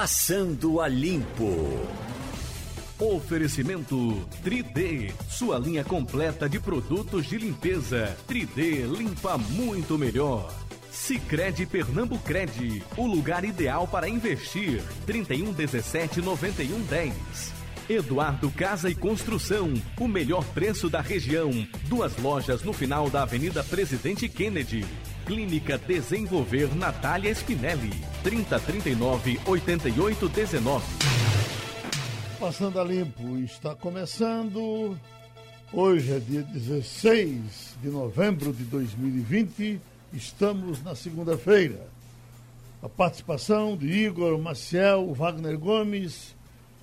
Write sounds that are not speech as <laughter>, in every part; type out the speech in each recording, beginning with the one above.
Passando a Limpo. Oferecimento 3D, sua linha completa de produtos de limpeza. 3D limpa muito melhor. Sicredi Pernambucred, o lugar ideal para investir. 31 17 91 10. Eduardo Casa e Construção, o melhor preço da região. Duas lojas no final da Avenida Presidente Kennedy. Clínica Desenvolver Natália Spinelli. 3039 8819. Passando a Limpo está começando. Hoje é dia 16 de novembro de 2020. Estamos na segunda-feira. A participação de Igor Maciel, Wagner Gomes,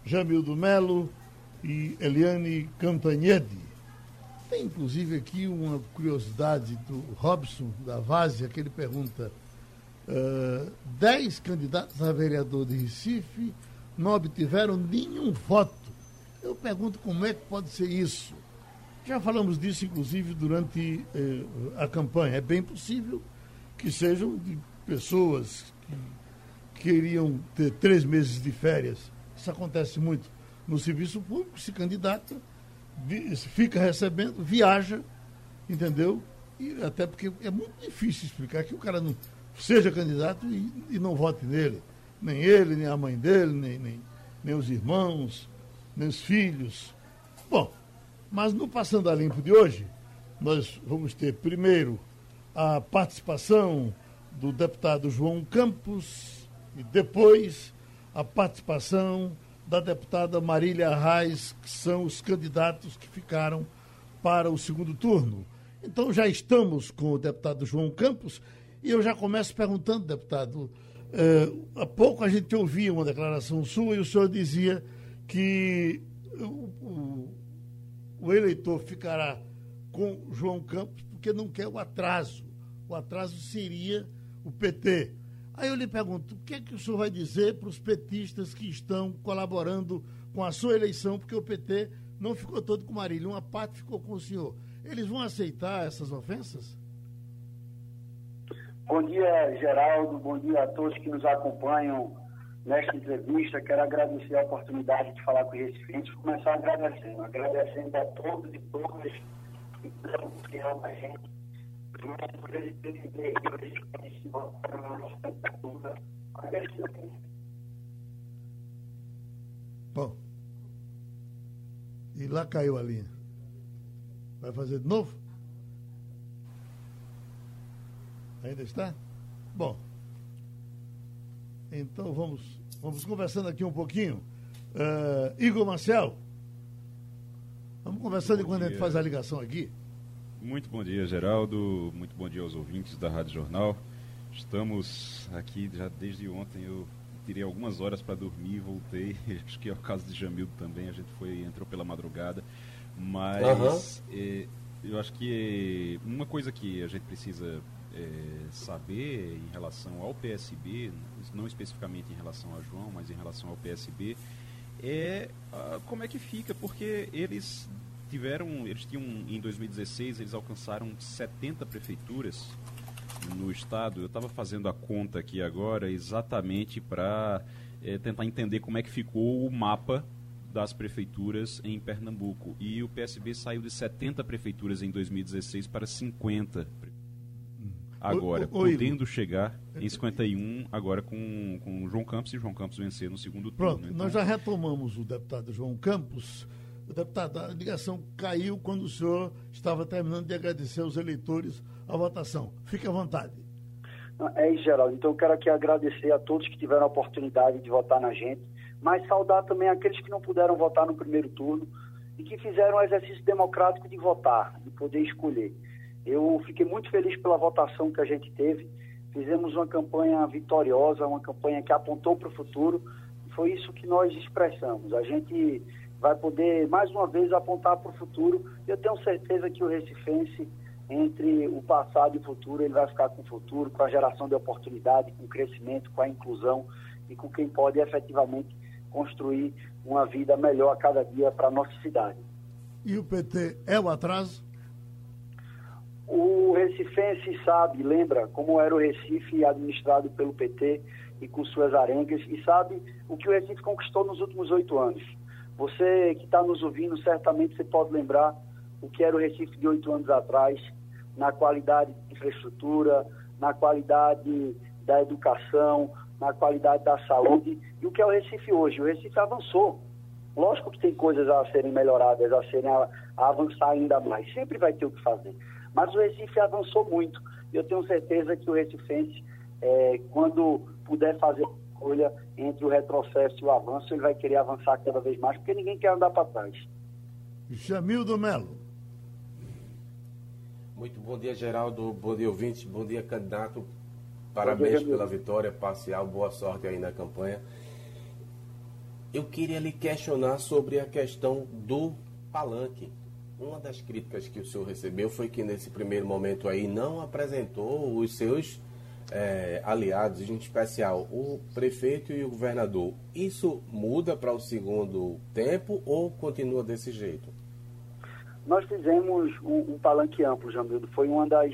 Jamildo Melo e Eliane Cantanhede. Tem inclusive aqui uma curiosidade do Robson da Várzea, que ele pergunta: uh, dez candidatos a vereador de Recife não obtiveram nenhum voto. Eu pergunto como é que pode ser isso. Já falamos disso, inclusive, durante eh, a campanha. É bem possível que sejam de pessoas que queriam ter três meses de férias. Isso acontece muito no serviço público, se candidata, fica recebendo, viaja, entendeu? E até porque é muito difícil explicar que o cara não seja candidato e, e não vote nele nem ele, nem a mãe dele, nem, nem, nem os irmãos, nem os filhos. Bom, mas no Passando a Limpo de hoje, nós vamos ter primeiro a participação do deputado João Campos e depois a participação da deputada Marília Arraes, que são os candidatos que ficaram para o segundo turno. Então já estamos com o deputado João Campos e eu já começo perguntando, deputado, Uh, há pouco a gente ouvia uma declaração sua e o senhor dizia que o, o, o, eleitor ficará com João Campos porque não quer o atraso. O atraso seria o PT. Aí eu lhe pergunto, o que é que o senhor vai dizer para os petistas que estão colaborando com a sua eleição, porque o PT não ficou todo com Marília, uma parte ficou com o senhor. Eles vão aceitar essas ofensas? Bom dia, Geraldo. Bom dia a todos que nos acompanham nesta entrevista. Quero agradecer a oportunidade de falar com os Recifenses. Começar agradecendo, agradecendo a todos e todas que amam a gente. Primeiro, por eles terem eles votaram na nossa candidatura. Bom, e lá caiu a linha. Vai fazer de novo? Ainda está? Bom, então vamos, vamos conversando aqui um pouquinho. Uh, Igor Marcel, vamos conversando enquanto a gente faz a ligação aqui. Muito bom dia, Geraldo. Muito bom dia aos ouvintes da Rádio Jornal. Estamos aqui já desde ontem. Eu tirei algumas horas para dormir, voltei. <laughs> Acho que é o caso de Jamildo também. A gente foi entrou pela madrugada, mas uhum. é, eu acho que uma coisa que a gente precisa é, saber em relação ao PSB, não especificamente em relação a João, mas em relação ao PSB, é ah, como é que fica, porque eles tiveram, eles tinham em 2016 eles alcançaram 70 prefeituras no estado. Eu estava fazendo a conta aqui agora exatamente para é, tentar entender como é que ficou o mapa das prefeituras em Pernambuco. E o PSB saiu de 70 prefeituras em 2016 para 50 agora, o, o, podendo o chegar em 51, agora com, com o João Campos e João Campos vencer no segundo Pronto, turno. Então... nós já retomamos o deputado João Campos. O deputado, a ligação caiu quando o senhor estava terminando de agradecer aos eleitores a votação. Fique à vontade. É isso, Geraldo. Então eu quero aqui agradecer a todos que tiveram a oportunidade de votar na gente, mas saudar também aqueles que não puderam votar no primeiro turno e que fizeram o exercício democrático de votar, de poder escolher. Eu fiquei muito feliz pela votação que a gente teve. Fizemos uma campanha vitoriosa, uma campanha que apontou para o futuro. Foi isso que nós expressamos. A gente vai poder, mais uma vez, apontar para o futuro. Eu tenho certeza que o Recifense, entre o passado e o futuro, ele vai ficar com o futuro, com a geração de oportunidade, com o crescimento, com a inclusão e com quem pode efetivamente construir uma vida melhor a cada dia para a nossa cidade. E o PT é o atraso? O Recifense sabe, lembra como era o Recife administrado pelo PT, e com suas arengas e sabe o que o Recife conquistou nos últimos oito anos. Você que está nos ouvindo, certamente você pode lembrar o que era o Recife de oito anos atrás, na qualidade de infraestrutura, na qualidade da educação, na qualidade da saúde e o que é o Recife hoje. O Recife avançou. Lógico que tem coisas a serem melhoradas, a serem a, a avançar ainda mais. Sempre vai ter o que fazer. Mas o Recife avançou muito. E eu tenho certeza que o Recifense, é, quando puder fazer escolha entre o retrocesso e o avanço, ele vai querer avançar cada vez mais, porque ninguém quer andar para trás. Jamildo Melo. Muito bom dia, Geraldo. Bom dia, ouvinte. Bom dia, candidato. Parabéns dia, pela vitória parcial. Boa sorte aí na campanha. Eu queria lhe questionar sobre a questão do palanque. Uma das críticas que o senhor recebeu foi que nesse primeiro momento aí não apresentou os seus é, aliados, em especial o prefeito e o governador. Isso muda para o segundo tempo ou continua desse jeito? Nós fizemos um, um palanque amplo, Jamildo. Foi uma das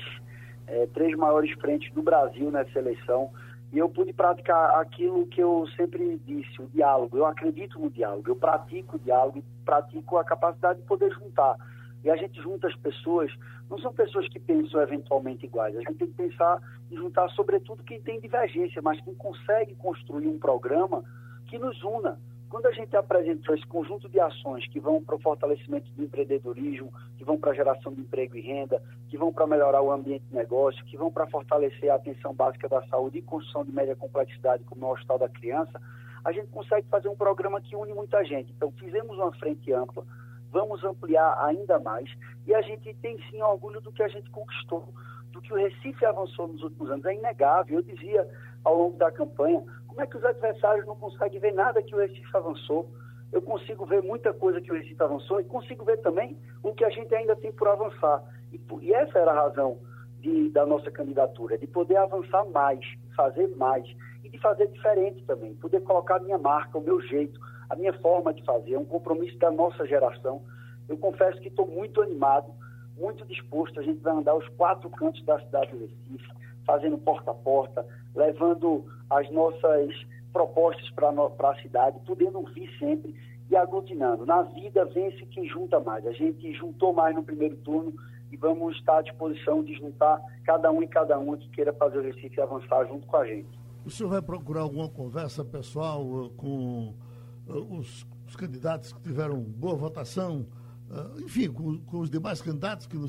é, três maiores frentes do Brasil nessa eleição. E eu pude praticar aquilo que eu sempre disse, o diálogo. Eu acredito no diálogo, eu pratico o diálogo pratico a capacidade de poder juntar. E a gente junta as pessoas, não são pessoas que pensam eventualmente iguais. A gente tem que pensar em juntar, sobretudo, quem tem divergência, mas quem consegue construir um programa que nos una. Quando a gente apresentou esse conjunto de ações que vão para o fortalecimento do empreendedorismo, que vão para a geração de emprego e renda, que vão para melhorar o ambiente de negócio, que vão para fortalecer a atenção básica da saúde e construção de média complexidade, como é o Hospital da Criança, a gente consegue fazer um programa que une muita gente. Então, fizemos uma frente ampla, vamos ampliar ainda mais e a gente tem sim orgulho do que a gente conquistou, do que o Recife avançou nos últimos anos. É inegável. Eu dizia ao longo da campanha, como é que os adversários não conseguem ver nada que o Recife avançou? Eu consigo ver muita coisa que o Recife avançou e consigo ver também o que a gente ainda tem por avançar. E, e essa era a razão de, da nossa candidatura, de poder avançar mais, fazer mais e de fazer diferente também, poder colocar a minha marca, o meu jeito, a minha forma de fazer, é um compromisso da nossa geração. Eu confesso que estou muito animado, muito disposto. A gente vai andar os quatro cantos da cidade do Recife, fazendo porta a porta, levando as nossas propostas para a cidade, podendo ouvir sempre e aglutinando. Na vida, vence quem junta mais. A gente juntou mais no primeiro turno e vamos estar à disposição de juntar cada um e cada uma que queira fazer o Recife avançar junto com a gente. O senhor vai procurar alguma conversa pessoal uh, com os, os, candidatos que tiveram boa votação, uh, enfim, com, com, os demais candidatos que no,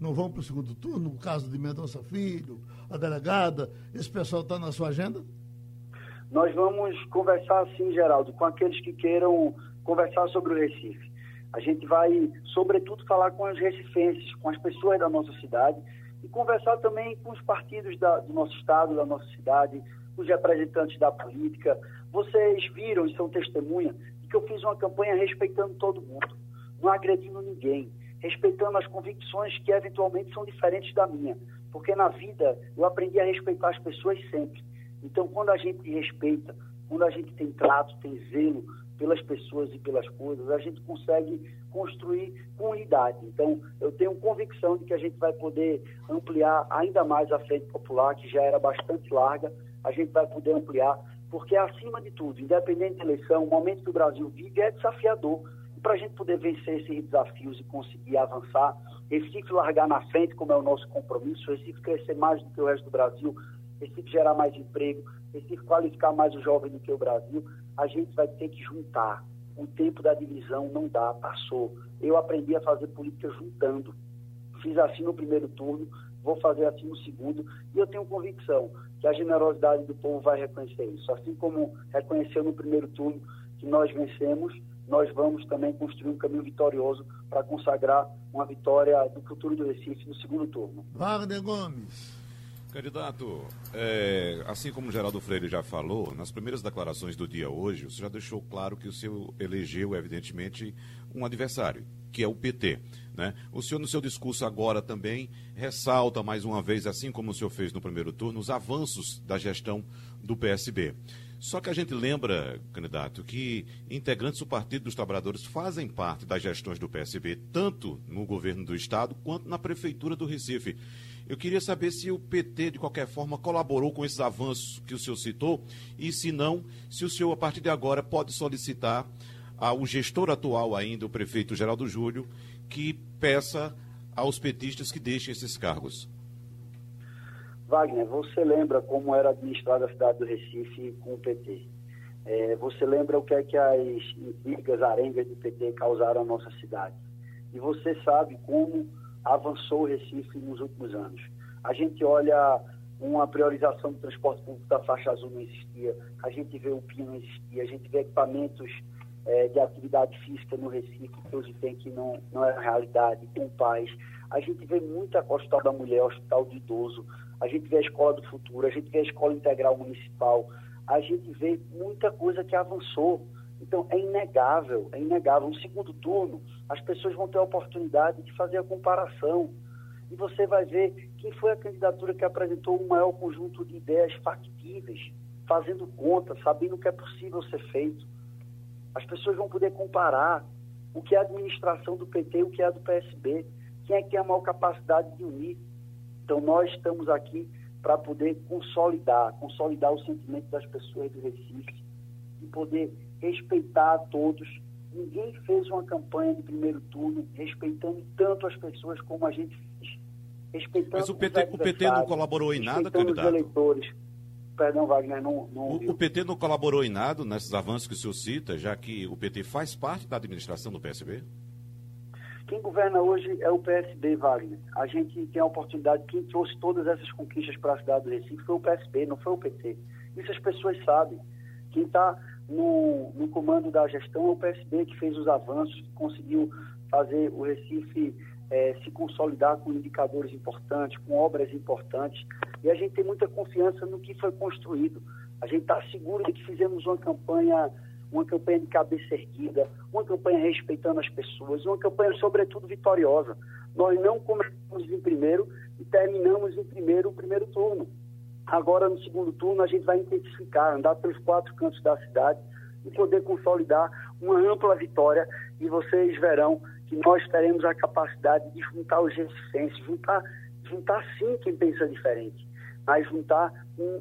não vão para o segundo turno, no caso de Mendonça Filho, a delegada, esse pessoal está na sua agenda? Nós vamos conversar, sim, Geraldo, com aqueles que queiram conversar sobre o Recife. A gente vai, sobretudo, falar com os recifenses, com as pessoas da nossa cidade e conversar também com os partidos da, do nosso estado, da nossa cidade, os representantes da política. Vocês viram e são testemunha que eu fiz uma campanha respeitando todo mundo, não agredindo ninguém respeitando as convicções que eventualmente são diferentes da minha. Porque na vida eu aprendi a respeitar as pessoas sempre. Então, quando a gente respeita, quando a gente tem trato, tem zelo pelas pessoas e pelas coisas, a gente consegue construir com unidade. Então, eu tenho convicção de que a gente vai poder ampliar ainda mais a frente popular, que já era bastante larga, a gente vai poder ampliar, porque acima de tudo, independente da eleição, o momento que o Brasil vive é desafiador para a gente poder vencer esses desafios e conseguir avançar, Recife largar na frente, como é o nosso compromisso, Recife crescer mais do que o resto do Brasil, Recife gerar mais emprego, Recife qualificar mais o jovem do que o Brasil, a gente vai ter que juntar. O tempo da divisão não dá, passou. Eu aprendi a fazer política juntando. Fiz assim no primeiro turno, vou fazer assim no segundo, e eu tenho convicção que a generosidade do povo vai reconhecer isso. Assim como reconheceu no primeiro turno que nós vencemos, nós vamos também construir um caminho vitorioso para consagrar uma vitória do futuro do Recife no segundo turno. Wagner Gomes. Candidato, é, assim como o Geraldo Freire já falou, nas primeiras declarações do dia hoje, você já deixou claro que o senhor elegeu, evidentemente, um adversário, que é o PT. Né? O senhor, no seu discurso agora também, ressalta mais uma vez, assim como o senhor fez no primeiro turno, os avanços da gestão do PSB. Só que a gente lembra, candidato, que integrantes do Partido dos Trabalhadores fazem parte das gestões do PSB, tanto no governo do Estado quanto na Prefeitura do Recife. Eu queria saber se o PT, de qualquer forma, colaborou com esses avanços que o senhor citou e, se não, se o senhor, a partir de agora, pode solicitar ao gestor atual ainda, o prefeito Geraldo Júlio, que peça aos petistas que deixem esses cargos. Wagner, você lembra como era administrada a cidade do Recife com o PT? É, você lembra o que é que as intrigas, arengas do PT causaram à nossa cidade? E você sabe como avançou o Recife nos últimos anos. A gente olha uma priorização do transporte público da faixa azul não existia, a gente vê o PIN não existia, a gente vê equipamentos é, de atividade física no Recife que hoje tem que não, não é realidade, com paz. A gente vê muita Hospital da Mulher, Hospital do Idoso, a gente vê a Escola do Futuro, a gente vê a Escola Integral Municipal, a gente vê muita coisa que avançou. Então, é inegável, é inegável. No segundo turno, as pessoas vão ter a oportunidade de fazer a comparação. E você vai ver quem foi a candidatura que apresentou o maior conjunto de ideias factíveis, fazendo conta, sabendo o que é possível ser feito. As pessoas vão poder comparar o que é a administração do PT e o que é a do PSB. Quem é que tem a maior capacidade de unir? Então, nós estamos aqui para poder consolidar, consolidar o sentimento das pessoas do Recife e poder respeitar a todos. Ninguém fez uma campanha de primeiro turno respeitando tanto as pessoas como a gente fez. Respeitando Mas o PT, o PT não colaborou em nada, candidato? Os eleitores. Perdão, Wagner, não, não o, o, PT não colaborou em nada nesses avanços que o senhor cita, já que o PT faz parte da administração do PSB? Quem governa hoje é o PSB, Wagner. A gente tem a oportunidade, quem trouxe todas essas conquistas para a cidade do Recife foi o PSB, não foi o PT. Isso as pessoas sabem. Quem está no, no comando da gestão é o PSB, que fez os avanços, que conseguiu fazer o Recife é, se consolidar com indicadores importantes, com obras importantes. E a gente tem muita confiança no que foi construído. A gente está seguro de que fizemos uma campanha uma campanha de cabeça erguida, uma campanha respeitando as pessoas, uma campanha, sobretudo, vitoriosa. Nós não começamos em primeiro e terminamos em primeiro o primeiro turno. Agora, no segundo turno, a gente vai intensificar, andar pelos quatro cantos da cidade e poder consolidar uma ampla vitória. E vocês verão que nós teremos a capacidade de juntar os resistentes, juntar, juntar sim quem pensa diferente, mas juntar um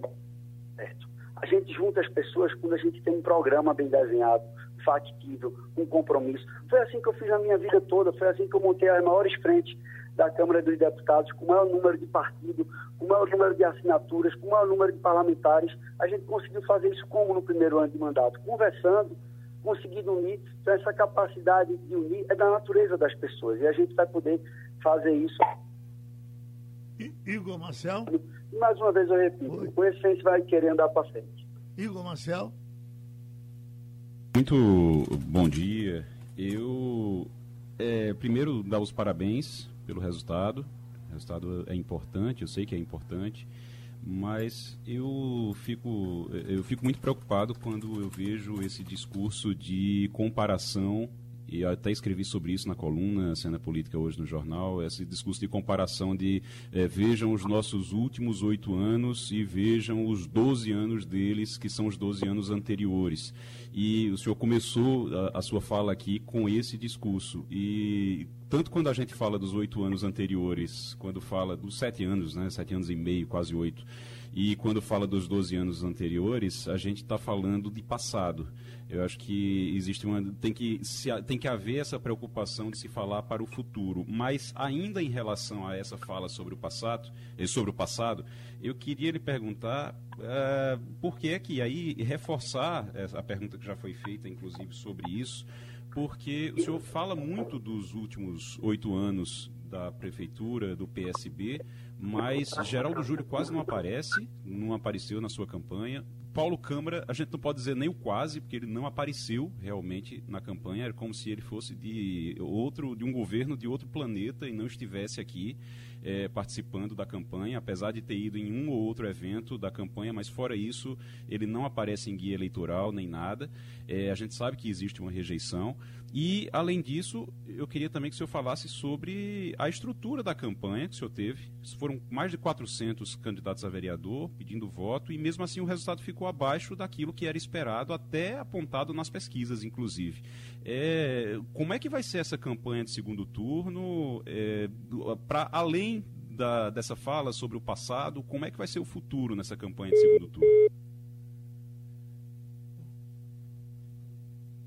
certo. A gente junta as pessoas quando a gente tem um programa bem desenhado, factível, um compromisso. Foi assim que eu fiz a minha vida toda, foi assim que eu montei as maiores frentes da Câmara dos Deputados, com o maior número de partido, com o maior número de assinaturas, com o maior número de parlamentares. A gente conseguiu fazer isso como no primeiro ano de mandato? Conversando, conseguindo unir. Então, essa capacidade de unir é da natureza das pessoas e a gente vai poder fazer isso. Igor Marcel? mais uma vez eu repito, Oi. com esse a gente vai querer andar para frente. Igor Marcel? Muito bom dia. Eu, é, primeiro, dar os parabéns pelo resultado. O resultado é importante, eu sei que é importante, mas eu fico, eu fico muito preocupado quando eu vejo esse discurso de comparação e até escrevi sobre isso na coluna Cena Política hoje no jornal, esse discurso de comparação de é, vejam os nossos últimos oito anos e vejam os doze anos deles, que são os doze anos anteriores. E o senhor começou a, a sua fala aqui com esse discurso. E tanto quando a gente fala dos oito anos anteriores, quando fala dos sete anos, né, sete anos e meio, quase oito, e quando fala dos 12 anos anteriores, a gente está falando de passado. Eu acho que existe uma. Tem que, se, tem que haver essa preocupação de se falar para o futuro. Mas ainda em relação a essa fala sobre o passado, eh, sobre o passado, eu queria lhe perguntar uh, por que é que aí reforçar a pergunta que já foi feita, inclusive, sobre isso, porque o senhor fala muito dos últimos oito anos da prefeitura, do PSB, mas Geraldo Júlio quase não aparece, não apareceu na sua campanha. Paulo Câmara, a gente não pode dizer nem o quase, porque ele não apareceu realmente na campanha, era como se ele fosse de outro, de um governo de outro planeta e não estivesse aqui. é, participando da campanha, apesar de ter ido em um ou outro evento da campanha, mas fora isso, ele não aparece em guia eleitoral nem nada. É, a gente sabe que existe uma rejeição. E, além disso, eu queria também que o senhor falasse sobre a estrutura da campanha que o senhor teve. Foram mais de 400 candidatos a vereador pedindo voto, e mesmo assim o resultado ficou abaixo daquilo que era esperado, até apontado nas pesquisas, inclusive. É, como é que vai ser essa campanha de segundo turno? É, Para além da, dessa fala sobre o passado, como é que vai ser o futuro nessa campanha de segundo turno?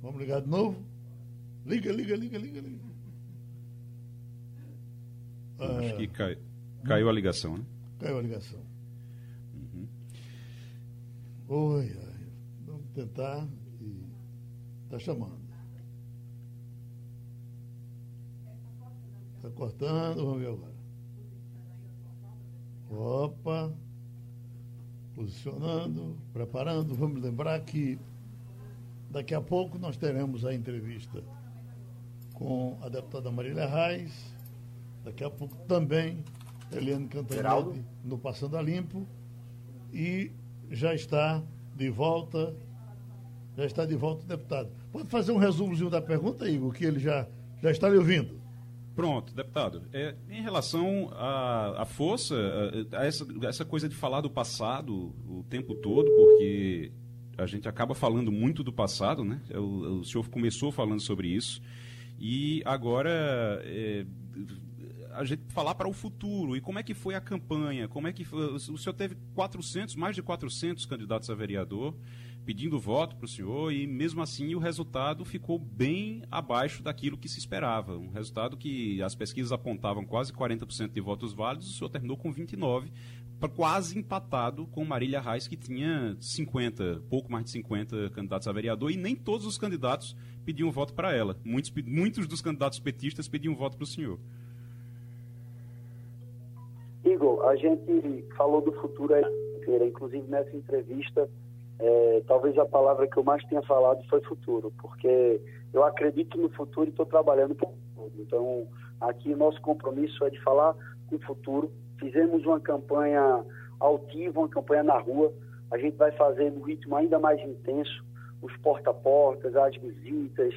Vamos ligar de novo? Liga, liga, liga, liga, liga. Acho que cai, caiu a ligação, né? Caiu a ligação. Uhum. Oi, vamos tentar está chamando. Está cortando, vamos ver agora. Opa, posicionando, preparando. Vamos lembrar que daqui a pouco nós teremos a entrevista com a deputada Marília Reis, daqui a pouco também Eliane Cantanhede no Passando a Limpo e já está de volta, já está de volta o deputado. Pode fazer um resumozinho da pergunta, Igor, que ele já, já está lhe ouvindo. Pronto, deputado. É, em relação à, à força, a, a essa, essa coisa de falar do passado o tempo todo, porque a gente acaba falando muito do passado, né? O, o senhor começou falando sobre isso. E agora é, a gente falar para o futuro. E como é que foi a campanha? Como é que foi? O senhor teve 400, mais de 400 candidatos a vereador pedindo voto para o senhor e mesmo assim o resultado ficou bem abaixo daquilo que se esperava. Um resultado que as pesquisas apontavam quase 40% de votos válidos, o senhor terminou com 29, quase empatado com Marília Reis, que tinha 50, pouco mais de 50 candidatos a vereador, e nem todos os candidatos pediam voto para ela. Muitos, muitos dos candidatos petistas pediam voto para o senhor. Igor, a gente falou do futuro inteira, inclusive nessa entrevista, é, talvez a palavra que eu mais tenha falado foi futuro, porque eu acredito no futuro e estou trabalhando para o futuro. Então, aqui nosso compromisso é de falar com o futuro. Fizemos uma campanha altiva, uma campanha na rua. A gente vai fazer no ritmo ainda mais intenso os porta-portas, as visitas,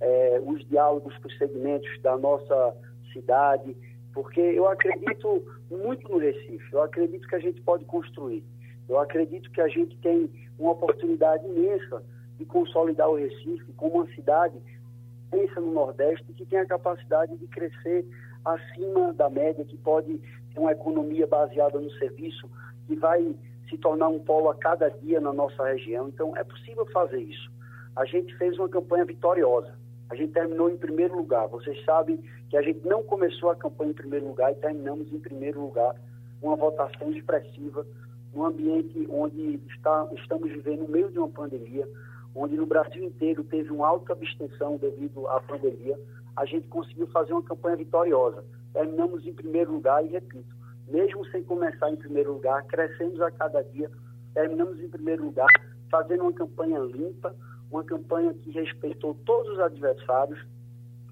é, os diálogos com os segmentos da nossa cidade, porque eu acredito muito no Recife, eu acredito que a gente pode construir, eu acredito que a gente tem uma oportunidade imensa de consolidar o Recife como uma cidade pensa no Nordeste que tem a capacidade de crescer acima da média, que pode uma economia baseada no serviço, que vai se tornar um polo a cada dia na nossa região. Então, é possível fazer isso. A gente fez uma campanha vitoriosa. A gente terminou em primeiro lugar. Vocês sabem que a gente não começou a campanha em primeiro lugar e terminamos em primeiro lugar, uma votação expressiva, num ambiente onde está, estamos vivendo no meio de uma pandemia, onde no Brasil inteiro teve uma alta abstenção devido à pandemia. A gente conseguiu fazer uma campanha vitoriosa. Terminamos em primeiro lugar e, repito, mesmo sem começar em primeiro lugar, crescemos a cada dia, terminamos em primeiro lugar, fazendo uma campanha limpa, uma campanha que respeitou todos os adversários,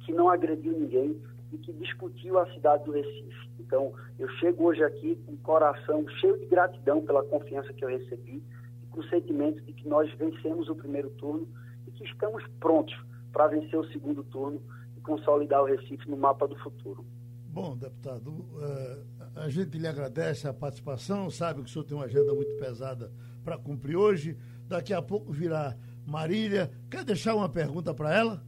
que não agrediu ninguém e que discutiu a cidade do Recife. Então, eu chego hoje aqui com o coração cheio de gratidão pela confiança que eu recebi e com o sentimento de que nós vencemos o primeiro turno e que estamos prontos para vencer o segundo turno e consolidar o Recife no mapa do futuro. Bom, deputado, eh, a gente lhe agradece a participação, sabe que o senhor tem uma agenda muito pesada para cumprir hoje. Daqui a pouco virá Marília. Quer deixar uma pergunta para ela?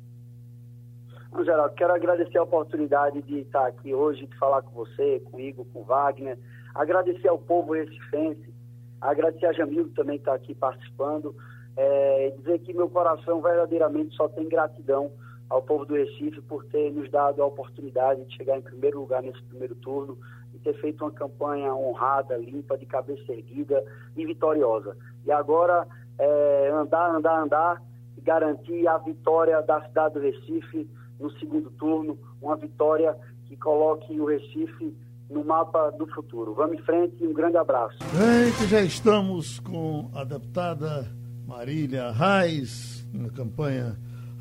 Geraldo, quero agradecer a oportunidade de estar aqui hoje, de falar com você, com o Igor, com Wagner. Agradecer ao povo recifense, agradecer a Jamil que também está aqui participando. É, dizer que meu coração verdadeiramente só tem gratidão ao povo do Recife por ter nos dado a oportunidade de chegar em primeiro lugar nesse primeiro turno e ter feito uma campanha honrada, limpa, de cabeça erguida e vitoriosa. E agora é, andar, andar, andar e garantir a vitória da cidade do Recife no segundo turno, uma vitória que coloque o Recife no mapa do futuro. Vamos em frente e um grande abraço. Gente, já estamos com a deputada Marília Reis na campanha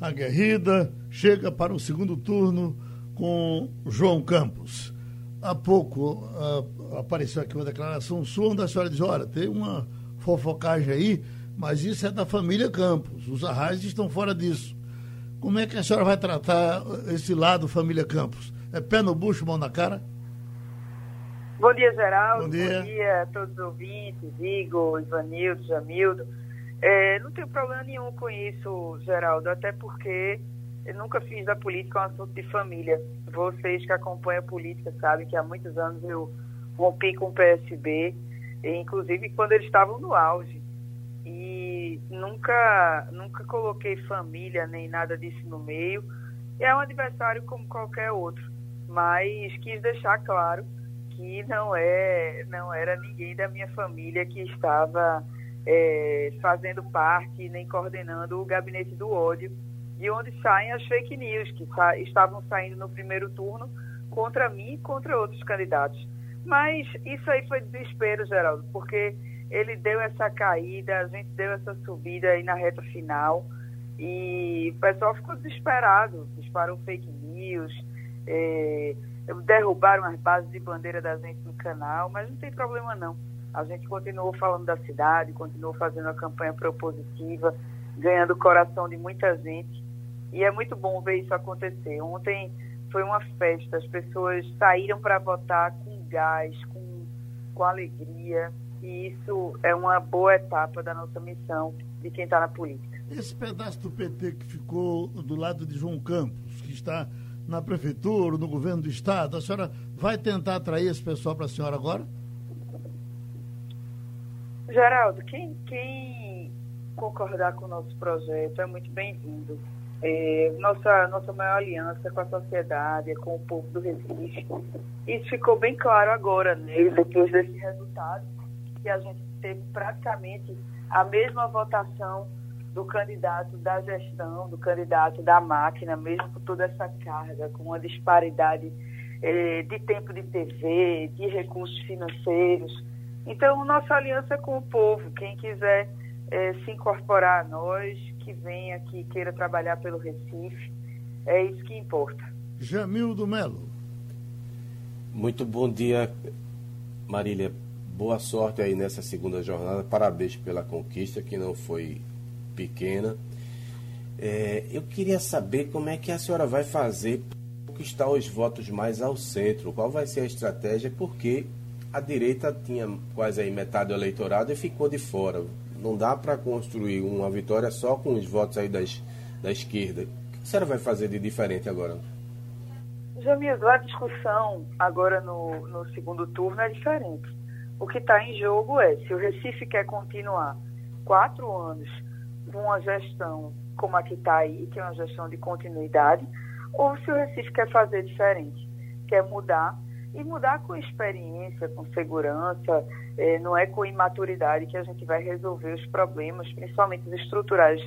aguerrida, chega para o segundo turno com João Campos. há pouco uh, apareceu aqui uma declaração sua onde a senhora diz, olha, tem uma fofocagem aí, mas isso é da família Campos. Os arrais estão fora disso. Como é que a senhora vai tratar esse lado família Campos? É pé no bucho, mão na cara? Bom dia, Geraldo. Bom dia, Bom dia a todos os ouvintes, Igor, Ivanildo, Jamildo. É, não tenho problema nenhum com isso, Geraldo, até porque eu nunca fiz da política um assunto de família. Vocês que acompanham a política sabem que há muitos anos eu rompi com o PSB, inclusive quando eles estavam no auge. E nunca, nunca coloquei família nem nada disso no meio. É um adversário como qualquer outro, mas quis deixar claro que não é, não era ninguém da minha família que estava é, fazendo parte nem coordenando o gabinete do ódio de onde saem as fake news que sa estavam saindo no primeiro turno contra mim e contra outros candidatos. Mas isso aí foi desespero, Geraldo, porque ele deu essa caída, a gente deu essa subida aí na reta final e o pessoal ficou desesperado, disparou fake news, é, derrubaram as bases de bandeira da gente no canal, mas não tem problema não. A gente continuou falando da cidade, continuou fazendo a campanha propositiva, ganhando o coração de muita gente e é muito bom ver isso acontecer. Ontem foi uma festa, as pessoas saíram para votar com gás, com, com alegria, e isso é uma boa etapa da nossa missão de quem está na política. Esse pedaço do PT que ficou do lado de João Campos, que está na prefeitura, no governo do estado, a senhora vai tentar atrair esse pessoal para a senhora agora? Geraldo, quem, quem concordar com o nosso projeto é muito bem-vindo é, nossa, nossa maior aliança com a sociedade, é com o povo do Recife. Isso ficou bem claro agora, né, depois desse resultado, que a gente teve praticamente a mesma votação do candidato da gestão, do candidato da máquina, mesmo com toda essa carga, com uma disparidade é, de tempo de TV, de recursos financeiros. Então, nossa aliança é com o povo. Quem quiser é, se incorporar a nós, que venha, que queira trabalhar pelo Recife. É isso que importa. Jamildo Melo. Muito bom dia, Marília. Boa sorte aí nessa segunda jornada. Parabéns pela conquista, que não foi pequena. É, eu queria saber como é que a senhora vai fazer para conquistar os votos mais ao centro. Qual vai ser a estratégia? Porque a direita tinha quase aí metade do eleitorado e ficou de fora. Não dá para construir uma vitória só com os votos aí das, da esquerda. O que a senhora vai fazer de diferente agora? Jamildo, a discussão agora no, no segundo turno é diferente. O que está em jogo é se o Recife quer continuar quatro anos com uma gestão como a que está aí, que é uma gestão de continuidade, ou se o Recife quer fazer diferente, quer mudar e mudar com experiência, com segurança, é, não é com imaturidade que a gente vai resolver os problemas, principalmente os estruturais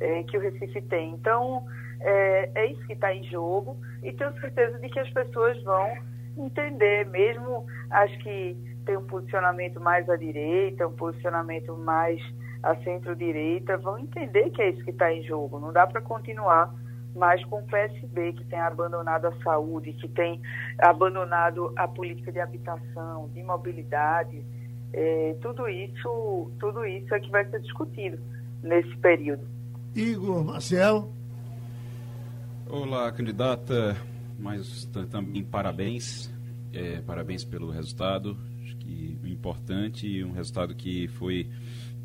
é, que o Recife tem. Então, é, é isso que está em jogo e tenho certeza de que as pessoas vão entender, mesmo as que têm um posicionamento mais à direita, um posicionamento mais à centro-direita, vão entender que é isso que está em jogo. Não dá para continuar mais com o PSB, que tem abandonado a saúde, que tem abandonado a política de habitação, de mobilidade, é, tudo isso, tudo isso é que vai ser discutido nesse período. Igor Marcel. Olá, candidata. Mas também parabéns. É, parabéns pelo resultado. Acho que importante, um resultado que foi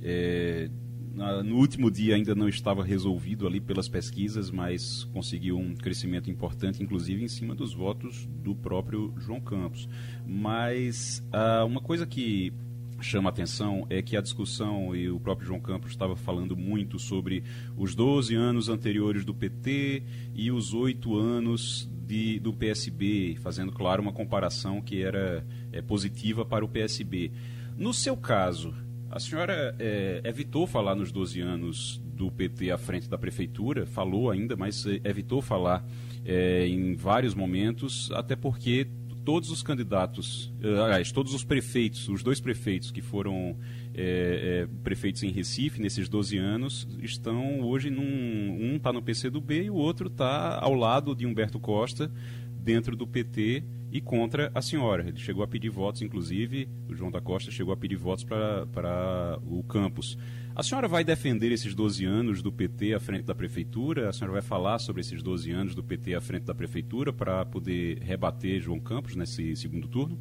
é, no último dia ainda não estava resolvido ali pelas pesquisas, mas conseguiu um crescimento importante, inclusive em cima dos votos do próprio João Campos. Mas ah, uma coisa que chama atenção é que a discussão, e o próprio João Campos estava falando muito sobre os 12 anos anteriores do PT e os oito anos de, do PSB, fazendo, claro, uma comparação que era é, positiva para o PSB. No seu caso, a senhora é, evitou falar nos 12 anos do PT à frente da prefeitura, falou ainda, mas é, evitou falar é, em vários momentos, até porque todos os candidatos, eh, aliás, todos os prefeitos, os dois prefeitos que foram é, é, prefeitos em Recife nesses 12 anos, estão hoje num. Um está no PCdoB e o outro está ao lado de Humberto Costa, dentro do PT, e contra a senhora. Ele chegou a pedir votos, inclusive, o João da Costa chegou a pedir votos para o campus. A senhora vai defender esses 12 anos do PT à frente da prefeitura? A senhora vai falar sobre esses 12 anos do PT à frente da prefeitura para poder rebater João Campos nesse segundo turno?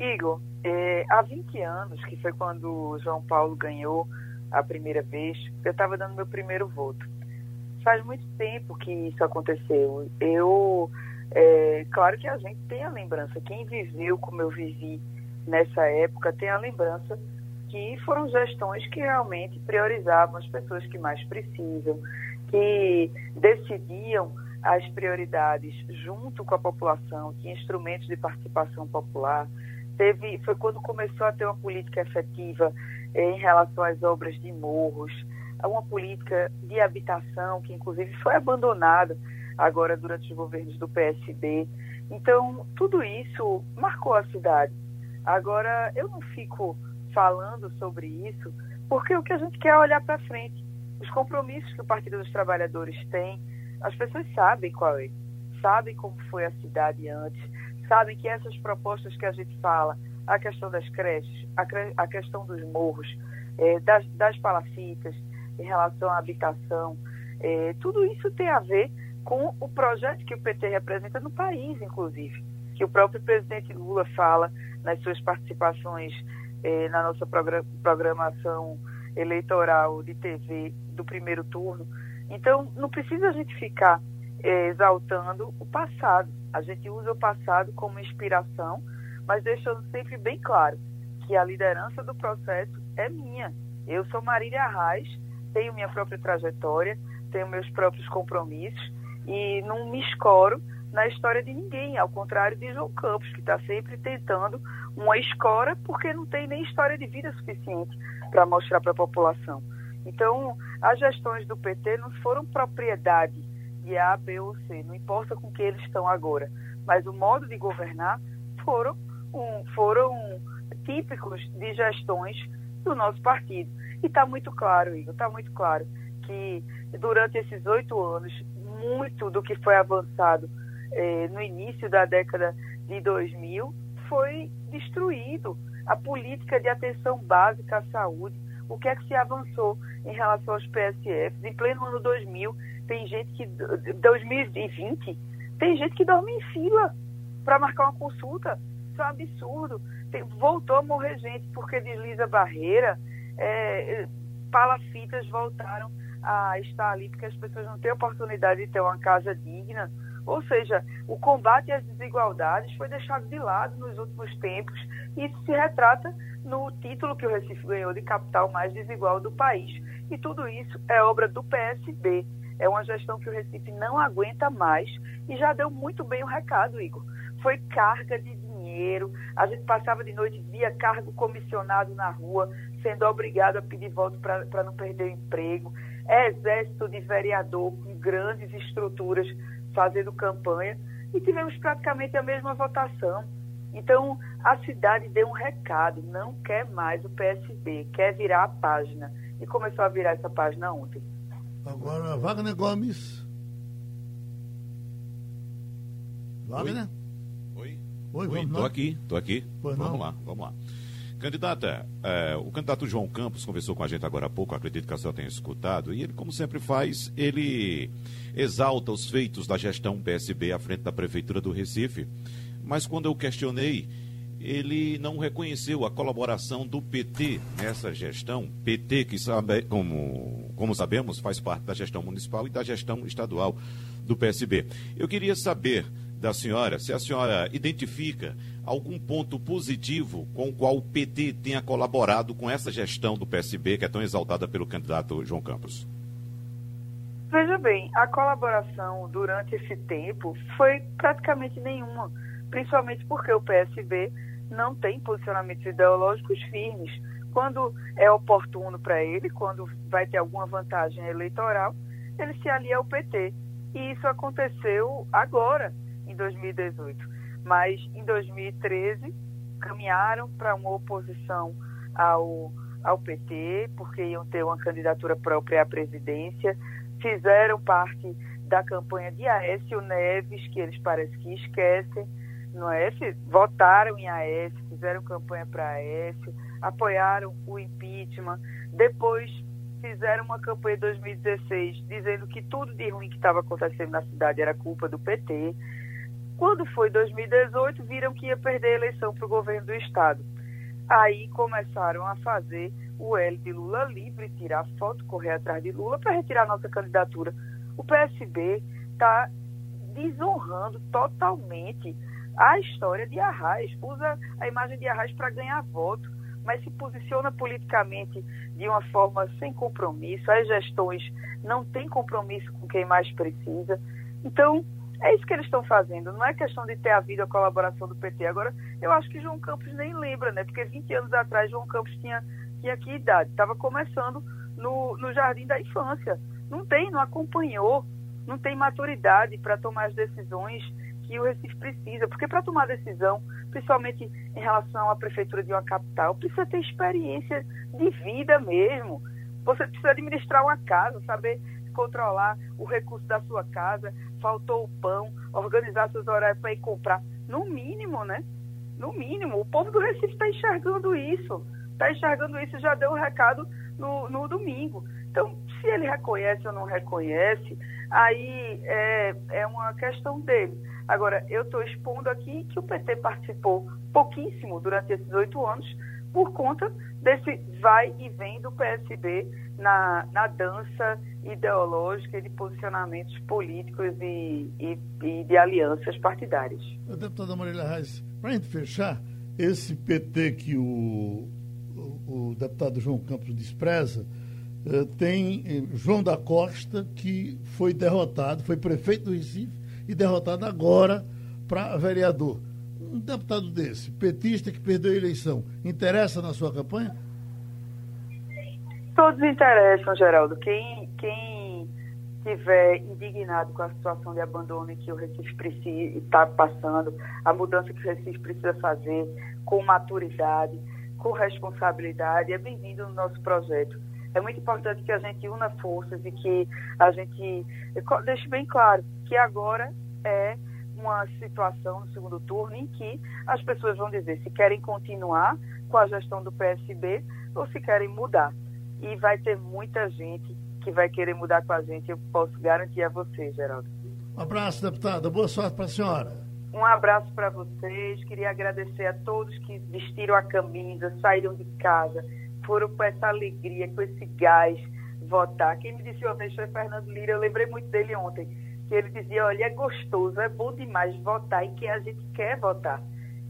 Igor, é, há 20 anos, que foi quando o João Paulo ganhou a primeira vez, eu estava dando meu primeiro voto. Faz muito tempo que isso aconteceu. Eu, é, claro que a gente tem a lembrança, quem viveu como eu vivi nessa época tem a lembrança que foram gestões que realmente priorizavam as pessoas que mais precisam, que decidiam as prioridades junto com a população, que instrumentos de participação popular. Teve, foi quando começou a ter uma política efetiva eh, em relação às obras de morros, uma política de habitação que inclusive foi abandonada agora durante os governos do PSD. Então, tudo isso marcou a cidade. Agora, eu não fico falando sobre isso, porque o que a gente quer é olhar para frente. Os compromissos que o Partido dos Trabalhadores tem, as pessoas sabem qual é, sabem como foi a cidade antes, sabem que essas propostas que a gente fala, a questão das creches, a, cre a questão dos morros, é, das, das palafitas, em relação à habitação, é, tudo isso tem a ver com o projeto que o PT representa no país, inclusive, que o próprio presidente Lula fala nas suas participações eh, na nossa programação eleitoral de TV do primeiro turno. Então, não precisa a gente ficar eh, exaltando o passado. A gente usa o passado como inspiração, mas deixando sempre bem claro que a liderança do processo é minha. Eu sou Marília Arraes, tenho minha própria trajetória, tenho meus próprios compromissos e não me escoro na história de ninguém, ao contrário de João Campos, que está sempre tentando uma escora porque não tem nem história de vida suficiente para mostrar para a população. Então, as gestões do PT não foram propriedade de A, B ou C, não importa com que eles estão agora, mas o modo de governar foram, um, foram típicos de gestões do nosso partido. E está muito claro, Igor, está muito claro que durante esses oito anos, muito do que foi avançado eh, no início da década de 2000 foi destruído. A política de atenção básica à saúde, o que é que se avançou em relação aos PSFs? Em pleno ano 2000, tem gente que 2020 tem gente que dorme em fila para marcar uma consulta. Isso é um absurdo. Tem, voltou a morrer gente porque desliza barreira, é, palafitas voltaram a estar ali porque as pessoas não têm oportunidade de ter uma casa digna. Ou seja, o combate às desigualdades foi deixado de lado nos últimos tempos e isso se retrata no título que o Recife ganhou de capital mais desigual do país. E tudo isso é obra do PSB. É uma gestão que o Recife não aguenta mais e já deu muito bem o recado, Igor. Foi carga de dinheiro, a gente passava de noite via cargo comissionado na rua, sendo obrigado a pedir voto para não perder o emprego. Exército de vereador com grandes estruturas fazendo campanha e tivemos praticamente a mesma votação. Então, a cidade deu um recado, não quer mais o PSB, quer virar a página. E começou a virar essa página ontem. Agora, Wagner Gomes. Wagner? Oi? Oi, Oi, vamos aqui, tô aqui. Pois vamos não. lá, vamos lá. Candidata, é, o candidato João Campos conversou com a gente agora há pouco, acredito que a senhora tenha escutado, e ele, como sempre faz, ele exalta os feitos da gestão PSB à frente da Prefeitura do Recife. Mas quando eu questionei, ele não reconheceu a colaboração do PT nessa gestão. PT, que sabe, como, como sabemos, faz parte da gestão municipal e da gestão estadual do PSB. Eu queria saber da senhora se a senhora identifica algum ponto positivo com o qual o PT tenha colaborado com essa gestão do PSB, que é tão exaltada pelo candidato João Campos? Veja bem, a colaboração durante esse tempo foi praticamente nenhuma, principalmente porque o PSB não tem posicionamentos ideológicos firmes. Quando é oportuno para ele, quando vai ter alguma vantagem eleitoral, ele se alia ao PT. E isso aconteceu agora, em 2018 mas em 2013 caminharam para uma oposição ao, ao PT, porque iam ter uma candidatura própria à presidência, fizeram parte da campanha de Aécio Neves, que eles parecem que esquecem, não é? Votaram em Aécio, fizeram campanha para Aécio, apoiaram o impeachment, depois fizeram uma campanha em 2016 dizendo que tudo de ruim que estava acontecendo na cidade era culpa do PT. Quando foi 2018, viram que ia perder a eleição para o governo do estado. Aí começaram a fazer o L de Lula livre, tirar foto, correr atrás de Lula para retirar nossa candidatura. O PSB está desonrando totalmente a história de Arraes, usa a imagem de Arraes para ganhar voto, mas se posiciona politicamente de uma forma sem compromisso. As gestões não têm compromisso com quem mais precisa. Então, é isso que eles estão fazendo. Não é questão de ter havido a colaboração do PT. Agora, eu acho que João Campos nem lembra, né? Porque 20 anos atrás, João Campos tinha, tinha que idade? Estava começando no, no jardim da infância. Não tem, não acompanhou, não tem maturidade para tomar as decisões que o Recife precisa. Porque para tomar decisão, principalmente em relação à prefeitura de uma capital, precisa ter experiência de vida mesmo. Você precisa administrar uma casa, saber controlar o recurso da sua casa, faltou o pão, organizar seus horários para ir comprar. No mínimo, né? No mínimo. O povo do Recife está enxergando isso. Está enxergando isso, já deu o um recado no, no domingo. Então, se ele reconhece ou não reconhece, aí é, é uma questão dele. Agora, eu estou expondo aqui que o PT participou pouquíssimo durante esses oito anos por conta desse vai e vem do PSB na, na dança ideológica e de posicionamentos políticos e, e, e de alianças partidárias. Deputada Marília Reis, para a gente fechar, esse PT que o, o, o deputado João Campos despreza, eh, tem eh, João da Costa, que foi derrotado, foi prefeito do Recife e derrotado agora para vereador. Um deputado desse, petista que perdeu a eleição, interessa na sua campanha? Todos interessam, Geraldo. Quem, quem estiver indignado com a situação de abandono que o Recife está passando, a mudança que o Recife precisa fazer com maturidade, com responsabilidade, é bem-vindo no nosso projeto. É muito importante que a gente una forças e que a gente deixe bem claro que agora é uma situação no segundo turno em que as pessoas vão dizer se querem continuar com a gestão do PSB ou se querem mudar e vai ter muita gente que vai querer mudar com a gente, eu posso garantir a você, Geraldo. Um abraço, deputada. Boa sorte para a senhora. Um abraço para vocês. Queria agradecer a todos que vestiram a camisa, saíram de casa, foram com essa alegria, com esse gás votar. Quem me disse ontem foi Fernando Lira, eu lembrei muito dele ontem, que ele dizia, olha, é gostoso, é bom demais votar em quem a gente quer votar.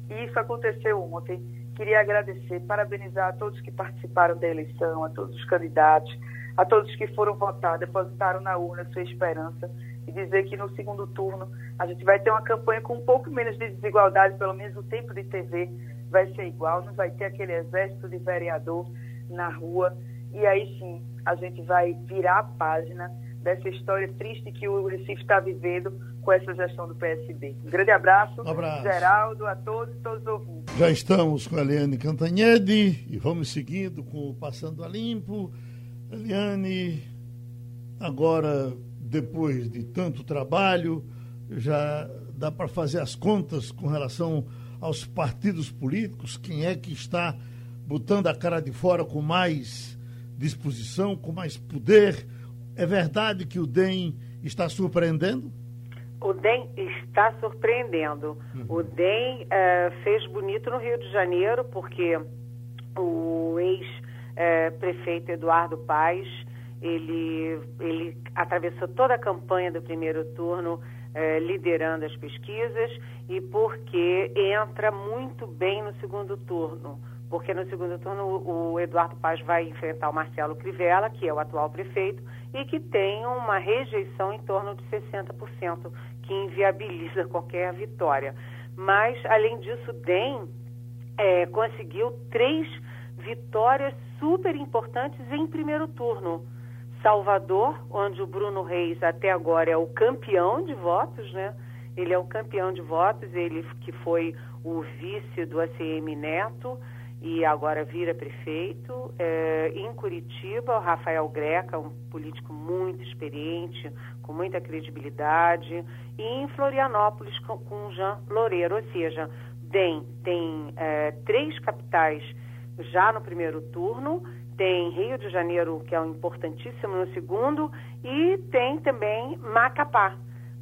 E isso aconteceu ontem. Queria agradecer, parabenizar a todos que participaram da eleição, a todos os candidatos, a todos que foram votar, depositaram na urna sua esperança e dizer que no segundo turno a gente vai ter uma campanha com um pouco menos de desigualdade, pelo menos o tempo de TV vai ser igual, não vai ter aquele exército de vereador na rua. E aí sim, a gente vai virar a página dessa história triste que o Recife está vivendo com essa gestão do PSB. Um grande abraço, um abraço. Geraldo, a todos e todos os ouvintes. Já estamos com a Eliane Cantanhede e vamos seguindo com o Passando a Limpo. Eliane, agora, depois de tanto trabalho, já dá para fazer as contas com relação aos partidos políticos, quem é que está botando a cara de fora com mais disposição, com mais poder. É verdade que o DEM está surpreendendo? O DEM está surpreendendo. Uhum. O DEM é, fez bonito no Rio de Janeiro, porque o ex-prefeito Eduardo Paes, ele, ele atravessou toda a campanha do primeiro turno é, liderando as pesquisas e porque entra muito bem no segundo turno. Porque no segundo turno o Eduardo Paz vai enfrentar o Marcelo Crivella, que é o atual prefeito, e que tem uma rejeição em torno de 60%, que inviabiliza qualquer vitória. Mas, além disso, DEM é, conseguiu três vitórias super importantes em primeiro turno. Salvador, onde o Bruno Reis até agora é o campeão de votos, né? Ele é o campeão de votos, ele que foi o vice do ACM Neto e agora vira prefeito. É, em Curitiba, o Rafael Greca, um político muito experiente, com muita credibilidade. E em Florianópolis, com, com Jean Loureiro, ou seja, DEM tem é, três capitais já no primeiro turno, tem Rio de Janeiro, que é um importantíssimo no segundo, e tem também Macapá,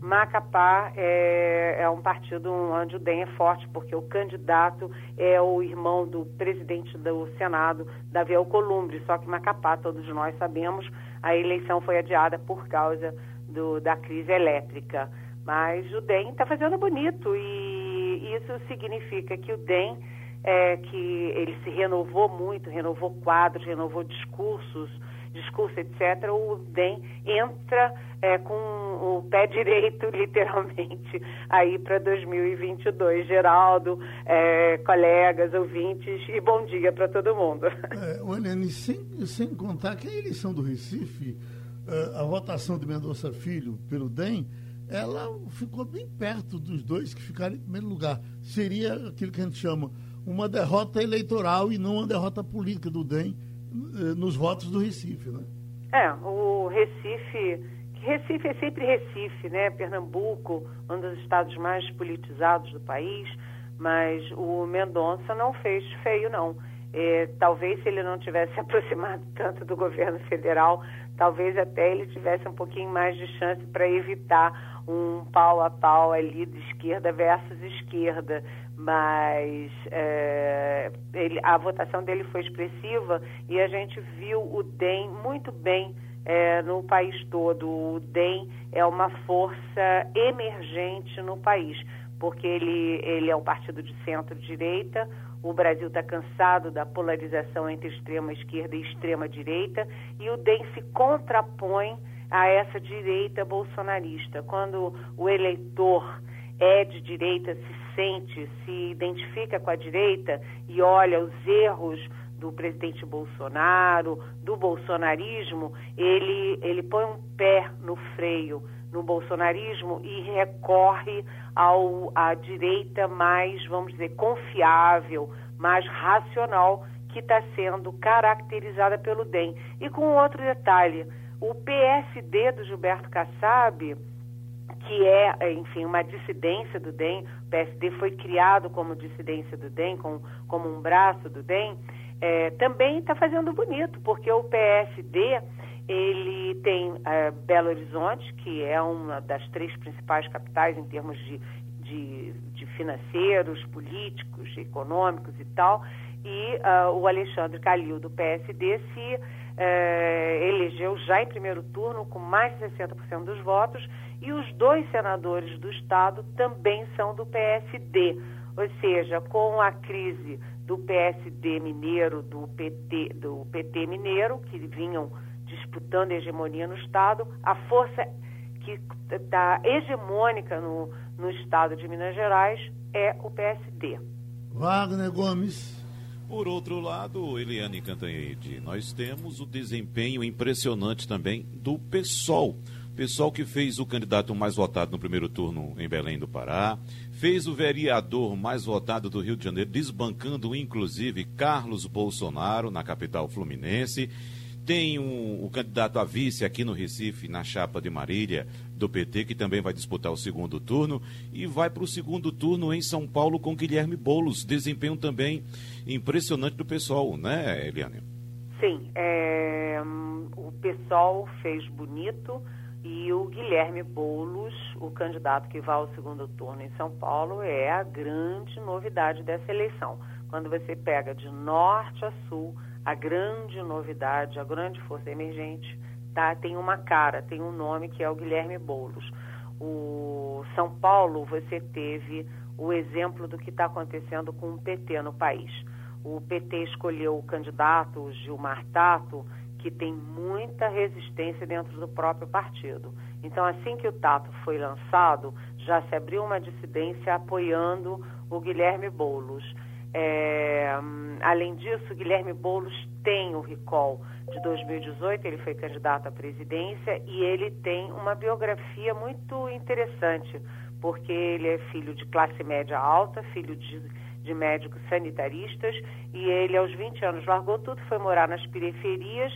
Macapá é, é, um partido onde o DEM é forte, porque o candidato é o irmão do presidente do Senado, Davi Alcolumbre. Só que Macapá, todos nós sabemos, a eleição foi adiada por causa do, da crise elétrica. Mas o DEM está fazendo bonito e isso significa que o DEM, é, que ele se renovou muito, renovou quadros, renovou discursos, discurso, etc., o DEM entra é, com o pé <laughs> direito, literalmente, aí para 2022. Geraldo, é, colegas, ouvintes, e bom dia para todo mundo. <laughs> É, Eliane, sem, sem contar que a eleição do Recife, é, a votação de Mendonça Filho pelo DEM, ela ficou bem perto dos dois que ficaram em primeiro lugar. Seria aquilo que a gente chama uma derrota eleitoral e não uma derrota política do DEM nos votos do Recife, né? É, o Recife, Recife é sempre Recife, né? Pernambuco, um dos estados mais politizados do país, mas o Mendonça não fez feio, não. É, talvez se ele não tivesse <laughs> aproximado tanto do governo federal, talvez até ele tivesse um pouquinho mais de chance para evitar um pau a pau ali de esquerda versus esquerda mas é, ele, a votação dele foi expressiva e a gente viu o DEM muito bem é, no país todo. O DEM é uma força emergente no país, porque ele, ele é um partido de centro-direita. O Brasil está cansado da polarização entre extrema esquerda e extrema direita e o DEM se contrapõe a essa direita bolsonarista. Quando o eleitor é de direita, se se identifica com a direita e olha os erros do presidente Bolsonaro, do bolsonarismo, ele, ele põe um pé no freio no bolsonarismo e recorre ao, à direita mais, vamos dizer, confiável, mais racional, que está sendo caracterizada pelo DEM. E com outro detalhe, o PSD do Gilberto Kassab que é, enfim, uma dissidência do DEM. O PSD foi criado como dissidência do DEM, com, como um braço do DEM. É, também está fazendo bonito, porque o PSD ele tem é, Belo Horizonte, que é uma das três principais capitais em termos de, de, de financeiros, políticos, econômicos e tal, e uh, o Alexandre Calil, do PSD, se uh, elegeu já em primeiro turno com mais de 60% dos votos e os dois senadores do Estado também são do PSD. Ou seja, com a crise do PSD mineiro, do PT, do PT mineiro, que vinham disputando a hegemonia no Estado, a força que está hegemônica no, no Estado de Minas Gerais é o PSD. Wagner Gomes. Por outro lado, Eliane Cantanhede, nós temos o desempenho impressionante também do PSOL. Pessoal que fez o candidato mais votado no primeiro turno em Belém do Pará, fez o vereador mais votado do Rio de Janeiro, desbancando inclusive Carlos Bolsonaro na capital fluminense. Tem um, o candidato a vice aqui no Recife, na chapa de Marília, do PT, que também vai disputar o segundo turno. E vai para o segundo turno em São Paulo com Guilherme Boulos. Desempenho também impressionante do pessoal, né, Eliane? Sim, é, o pessoal fez bonito e o Guilherme Boulos, o candidato que vai ao segundo turno em São Paulo, é a grande novidade dessa eleição. Quando você pega de norte a sul, a grande novidade, a grande força emergente, tá, tem uma cara, tem um nome que é o Guilherme Boulos. O São Paulo, você teve o exemplo do que está acontecendo com o PT no país. O PT escolheu o candidato Gilmar Tato, que tem muita resistência dentro do próprio partido. Então, assim que o Tato foi lançado, já se abriu uma dissidência apoiando o Guilherme Boulos. É, além disso, Guilherme Boulos tem o recall de 2018, ele foi candidato à presidência e ele tem uma biografia muito interessante, porque ele é filho de classe média alta, filho de, de médicos sanitaristas e ele, aos 20 anos, largou tudo, foi morar nas periferias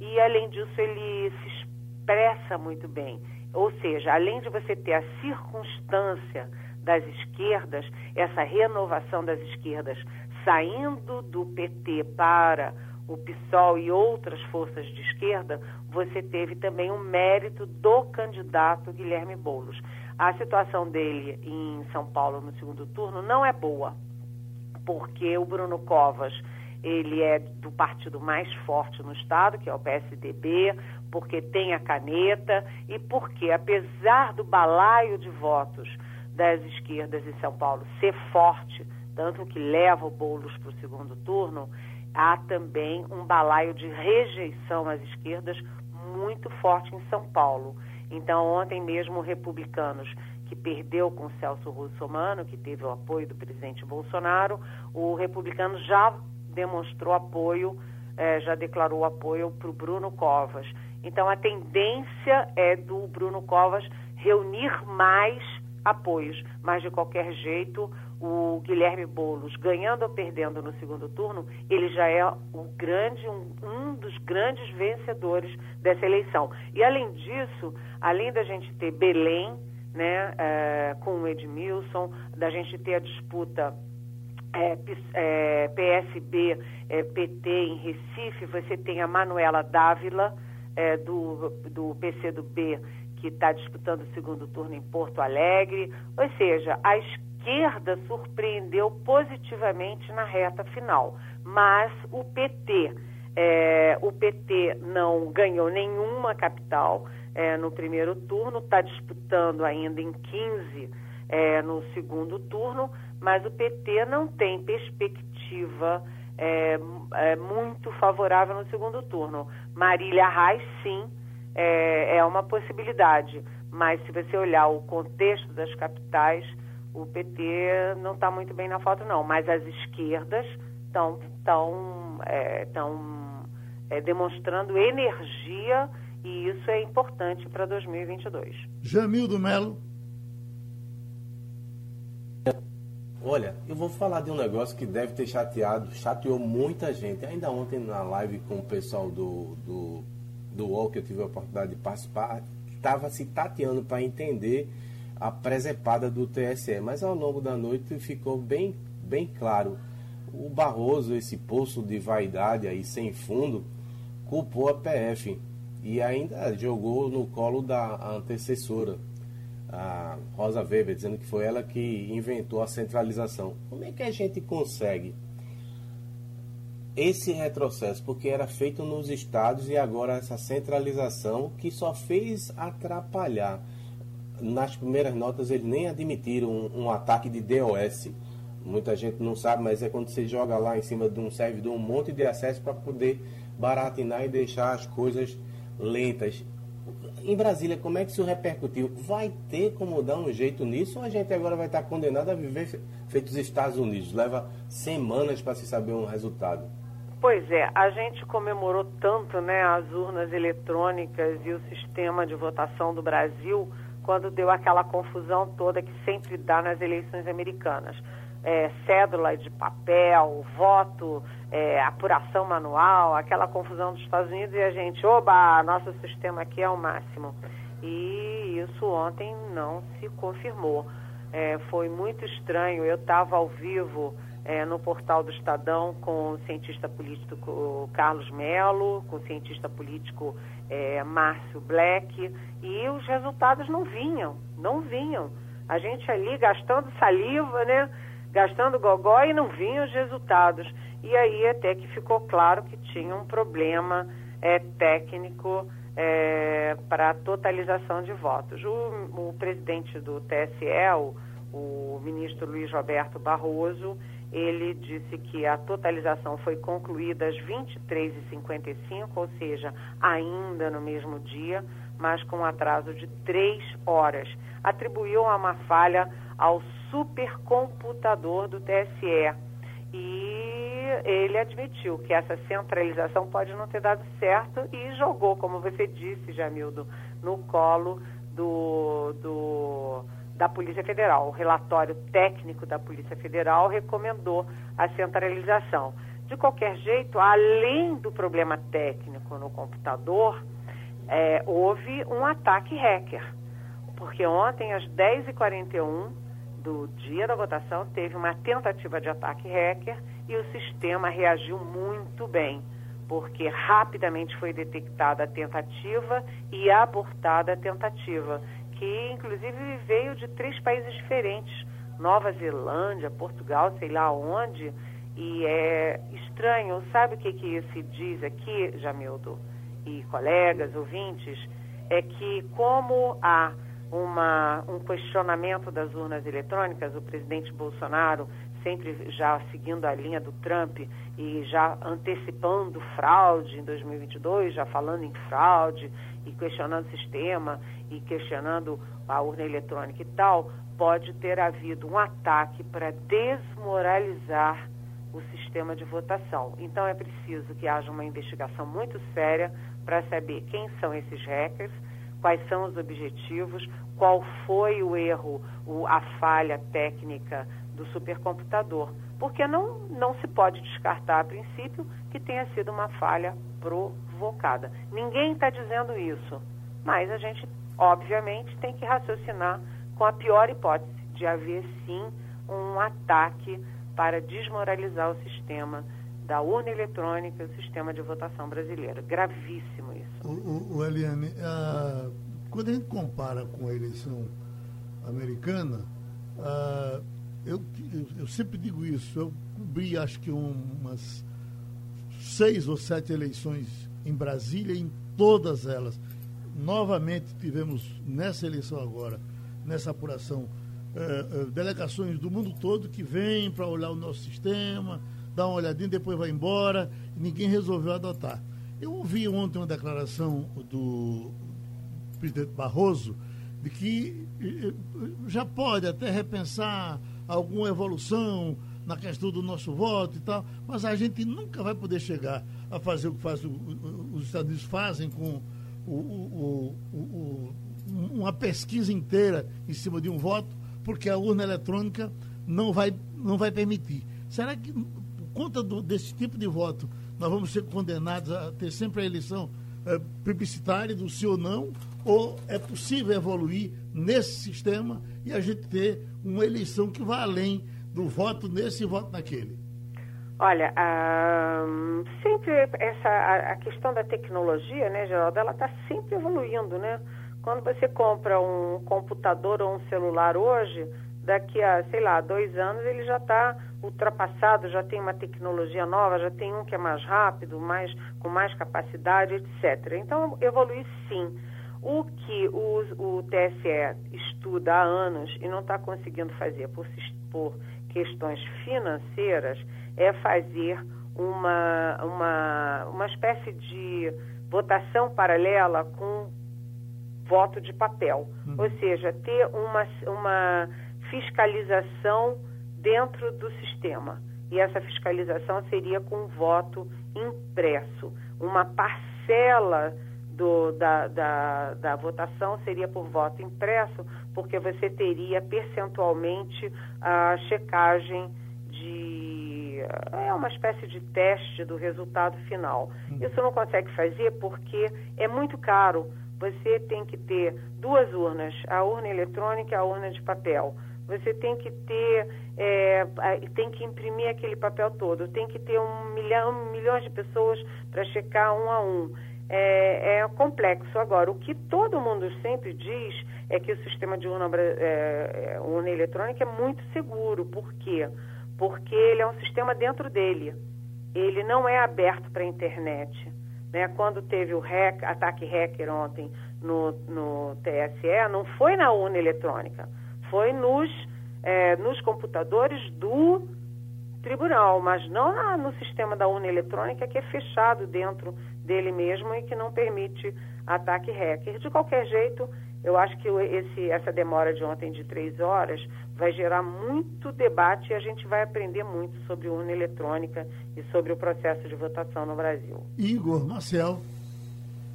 e, além disso, ele se expressa muito bem. Ou seja, além de você ter a circunstância das esquerdas, essa renovação das esquerdas saindo do PT para o PSOL e outras forças de esquerda, você teve também um mérito do candidato Guilherme Boulos. A situação dele em São Paulo no segundo turno não é boa, porque o Bruno Covas ele é do partido mais forte no estado, que é o PSDB, porque tem a caneta e porque, apesar do balaio de votos das esquerdas em São Paulo ser forte, tanto que leva o Boulos para o segundo turno, há também um balaio de rejeição às esquerdas muito forte em São Paulo. Então, ontem mesmo, republicanos que perdeu com Celso Russomano, que teve o apoio do presidente Bolsonaro, o republicano já demonstrou apoio, eh, já declarou apoio para o Bruno Covas. Então, a tendência é do Bruno Covas reunir mais apoios, mas de qualquer jeito o Guilherme Bolos, ganhando ou perdendo no segundo turno, ele já é o grande, um, um dos grandes vencedores dessa eleição. E além disso, além da gente ter Belém, né, é, com o Edmilson, da gente ter a disputa é, é, PSB, é, PT em Recife, você tem a Manuela Dávila, é, do, do PCdoB, que está disputando o segundo turno em Porto Alegre. Ou seja, a esquerda surpreendeu positivamente na reta final, mas o PT, é, o PT não ganhou nenhuma capital é, no primeiro turno, está disputando ainda em 15 é, no segundo turno, mas o PT não tem perspectiva é, é, muito favorável no segundo turno. Marília Reis, sim, é, é uma possibilidade, mas se você olhar o contexto das capitais, o PT não está muito bem na foto, não. Mas as esquerdas estão tão, é, tão, é, demonstrando energia e isso é importante para 2022. Jamildo Melo. Olha, eu vou falar de um negócio que deve ter chateado, chateou muita gente. Ainda ontem na live com o pessoal do, do, do UOL, que eu tive a oportunidade de participar, estava se tateando para entender a presepada do TSE. Mas ao longo da noite ficou bem, bem claro. O Barroso, esse poço de vaidade aí sem fundo, culpou a PF e ainda jogou no colo da antecessora, a Rosa Weber, dizendo que foi ela que inventou a centralização. Como é que a gente consegue esse retrocesso? Porque era feito nos estados e agora essa centralização que só fez atrapalhar nas primeiras notas eles nem admitiram um, um, ataque de DOS. Muita gente não sabe, mas é quando você joga lá em cima de um servidor um monte de acesso para poder baratinar e deixar as coisas lentas. Em Brasília, como é que isso repercutiu? Vai ter como dar um jeito nisso ou a gente agora vai estar condenado a viver feito os Estados Unidos? Leva semanas para se saber um resultado. Pois é, a gente comemorou tanto né, as urnas eletrônicas e o sistema de votação do Brasil quando deu aquela confusão toda que sempre dá nas eleições americanas. É, cédula de papel, voto, é, apuração manual, aquela confusão dos Estados Unidos e a gente, oba, nosso sistema aqui é o máximo. E isso ontem não se confirmou. É, foi muito estranho. Eu estava ao vivo é, no portal do Estadão com o cientista político Carlos Melo, com o cientista político é, Márcio Black, e os resultados não vinham, não vinham. A gente ali gastando saliva, né? Gastando gogó e não vinham os resultados. E aí até que ficou claro que tinha um problema é, técnico é, para a totalização de votos. O, o presidente do TSE, o, o ministro Luiz Roberto Barroso, ele disse que a totalização foi concluída às 23h55, ou seja, ainda no mesmo dia, mas com um atraso de três horas. Atribuiu uma falha ao supercomputador do TSE. E ele admitiu que essa centralização pode não ter dado certo e jogou, como você disse, Jamildo, no colo do, do da Polícia Federal. O relatório técnico da Polícia Federal recomendou a centralização. De qualquer jeito, além do problema técnico no computador, é, houve um ataque hacker. Porque ontem, às 10h41 do dia da votação, teve uma tentativa de ataque hacker e o sistema reagiu muito bem, porque rapidamente foi detectada a tentativa e abortada a tentativa, que inclusive veio de três países diferentes Nova Zelândia, Portugal, sei lá onde e é estranho, sabe o que, que se diz aqui, Jamildo e colegas, ouvintes? É que como há uma, um questionamento das urnas eletrônicas, o presidente Bolsonaro sempre já seguindo a linha do Trump e já antecipando fraude em 2022, já falando em fraude e questionando o sistema e questionando a urna eletrônica e tal, pode ter havido um ataque para desmoralizar o sistema de votação. Então é preciso que haja uma investigação muito séria para saber quem são esses hackers, quais são os objetivos, qual foi o erro, o, a falha técnica do supercomputador. Porque não, não se pode descartar a princípio que tenha sido uma falha provocada. Ninguém está dizendo isso, mas a gente, obviamente, tem que raciocinar com a pior hipótese de haver sim um ataque para desmoralizar o sistema da urna eletrônica e o sistema de votação brasileiro. Gravíssimo isso. O, o, Eliane, a, quando a gente compara com a eleição americana, a, eu, eu, sempre digo isso, eu cobri acho que umas seis ou sete eleições em Brasília, em todas elas. Novamente tivemos nessa eleição agora, nessa apuração, eh, eh, delegações do mundo todo que vêm para olhar o nosso sistema, dar uma olhadinha, depois vai embora, ninguém resolveu adotar. Eu ouvi ontem uma declaração do presidente Barroso de que eh, já pode até repensar alguma evolução na questão do nosso voto e tal, mas a gente nunca vai poder chegar a fazer o que faz o, o, os Estados Unidos fazem com o, uma pesquisa inteira em cima de um voto, porque a urna eletrônica não vai, não vai permitir. Será que, conta do, desse tipo de voto, nós vamos ser condenados a ter sempre a eleição é, plebiscitária do sim ou não? Ou é possível evoluir nesse sistema e a gente ter uma eleição que vá além do voto nesse e voto naquele? Olha, sempre essa a, a, questão da tecnologia, né, Geraldo, ela está sempre evoluindo, né? Quando você compra um computador ou um celular hoje, daqui a, sei lá, dois anos ele já está ultrapassado, já tem uma tecnologia nova, já tem um que é mais rápido, mais, com mais capacidade, etc. Então, evolui sim. O que o, o TSE estuda há anos e não está conseguindo fazer por, por questões financeiras é fazer uma, uma, uma espécie de votação paralela com voto de papel. Hum. Ou seja, ter uma, uma fiscalização dentro do sistema. E essa fiscalização seria com voto impresso. Uma parcela do, da, da, da votação seria por voto impresso, porque você teria percentualmente a checagem de. É uma espécie de teste do resultado final. Hum. Isso não consegue fazer porque é muito caro você tem que ter duas urnas, a urna eletrônica e a urna de papel. Você tem que ter, é, tem que imprimir aquele papel todo, tem que ter um milhão, milhões de pessoas para checar um a um. É, é, complexo. Agora, o que todo mundo sempre diz é que o sistema de urna, é, é urna eletrônica é muito seguro. Por quê? Porque ele é um sistema dentro dele. Ele não é aberto para a internet. Né? Quando teve o hack, ataque hacker ontem no, no TSE, não foi na urna eletrônica, foi nos, é, nos computadores do tribunal, mas não na, no sistema da urna eletrônica que é fechado dentro dele mesmo e que não permite ataque hacker. De qualquer jeito, eu acho que esse, essa demora de ontem de três horas vai gerar muito debate e a gente vai aprender muito sobre urna eletrônica e sobre o processo de votação no Brasil. Igor Marcel.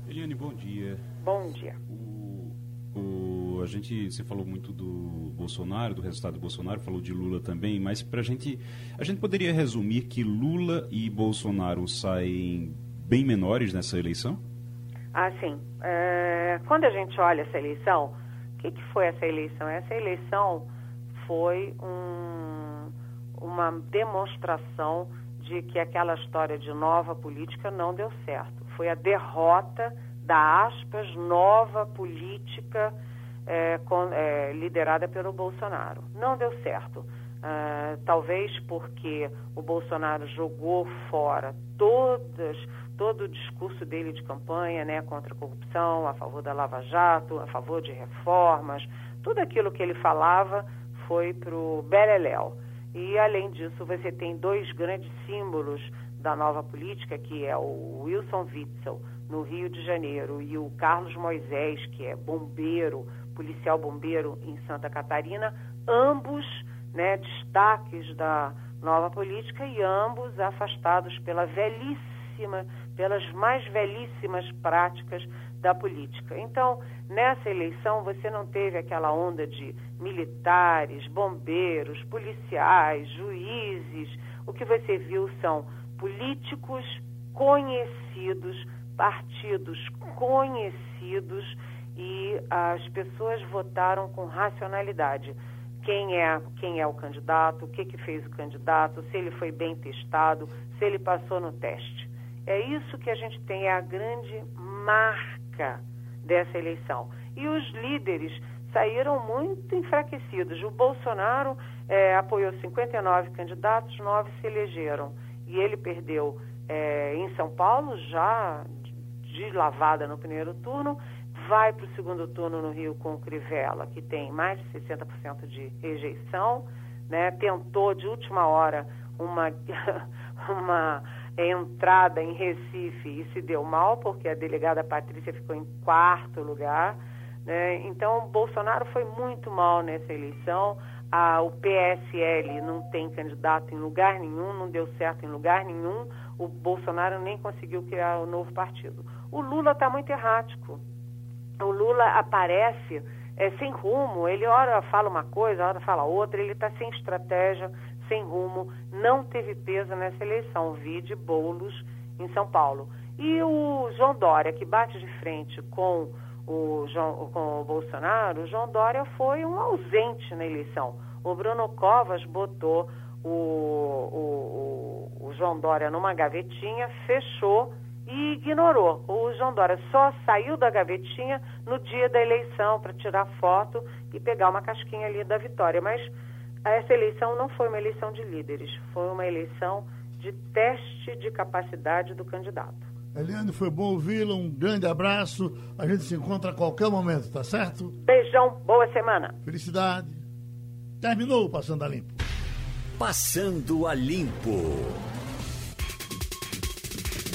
Eliane, bom dia. Bom dia. O, o, a gente, você falou muito do Bolsonaro, do resultado do Bolsonaro, falou de Lula também, mas para a gente, a gente poderia resumir que Lula e Bolsonaro saem bem menores nessa eleição? Ah, sim. É, quando a gente olha essa eleição, o que, que foi essa eleição? Essa eleição foi um, uma demonstração de que aquela história de nova política não deu certo. Foi a derrota da aspas nova política é, com, é, liderada pelo Bolsonaro. Não deu certo. Uh, talvez porque o Bolsonaro jogou fora todas, todo o discurso dele de campanha né, contra a corrupção, a favor da Lava Jato, a favor de reformas, tudo aquilo que ele falava foi para o Beleléu. E, além disso, você tem dois grandes símbolos da nova política, que é o Wilson Witzel, no Rio de Janeiro, e o Carlos Moisés, que é bombeiro, policial bombeiro em Santa Catarina, ambos né, destaques da nova política e ambos afastados pela velhíssima, pelas mais velhíssimas práticas da política. Então, nessa eleição, você não teve aquela onda de militares, bombeiros, policiais, juízes. O que você viu são políticos conhecidos, partidos conhecidos e as pessoas votaram com racionalidade. Quem é, quem é o candidato, o que, que fez o candidato, se ele foi bem testado, se ele passou no teste. É isso que a gente tem, é a grande marca dessa eleição. E os líderes saíram muito enfraquecidos. O Bolsonaro é, apoiou 59 candidatos, nove se elegeram. E ele perdeu é, em São Paulo, já de lavada no primeiro turno, vai para o segundo turno no Rio com o Crivella, que tem mais de 60% de rejeição, né? tentou de última hora uma, <laughs> uma entrada em Recife e se deu mal, porque a delegada Patrícia ficou em quarto lugar. Né? Então, Bolsonaro foi muito mal nessa eleição. Ah, o PSL não tem candidato em lugar nenhum, não deu certo em lugar nenhum. O Bolsonaro nem conseguiu criar o um novo partido. O Lula está muito errático. O Lula aparece é, sem rumo, ele ora fala uma coisa, ora fala outra, ele está sem estratégia, sem rumo, não teve peso nessa eleição. Vi de bolos em São Paulo. E o João Dória, que bate de frente com o, João, com o Bolsonaro, o João Dória foi um ausente na eleição. O Bruno Covas botou o, o, o, o João Dória numa gavetinha, fechou e ignorou. O João Dória só saiu da gavetinha no dia da eleição para tirar foto e pegar uma casquinha ali da vitória. Mas essa eleição não foi uma eleição de líderes, foi uma eleição de teste de capacidade do candidato. Eliane, foi bom ouvi-la, um grande abraço. A gente se encontra a qualquer momento, tá certo? Beijão, boa semana. Felicidade. Terminou o Passando a Limpo. Passando a Limpo.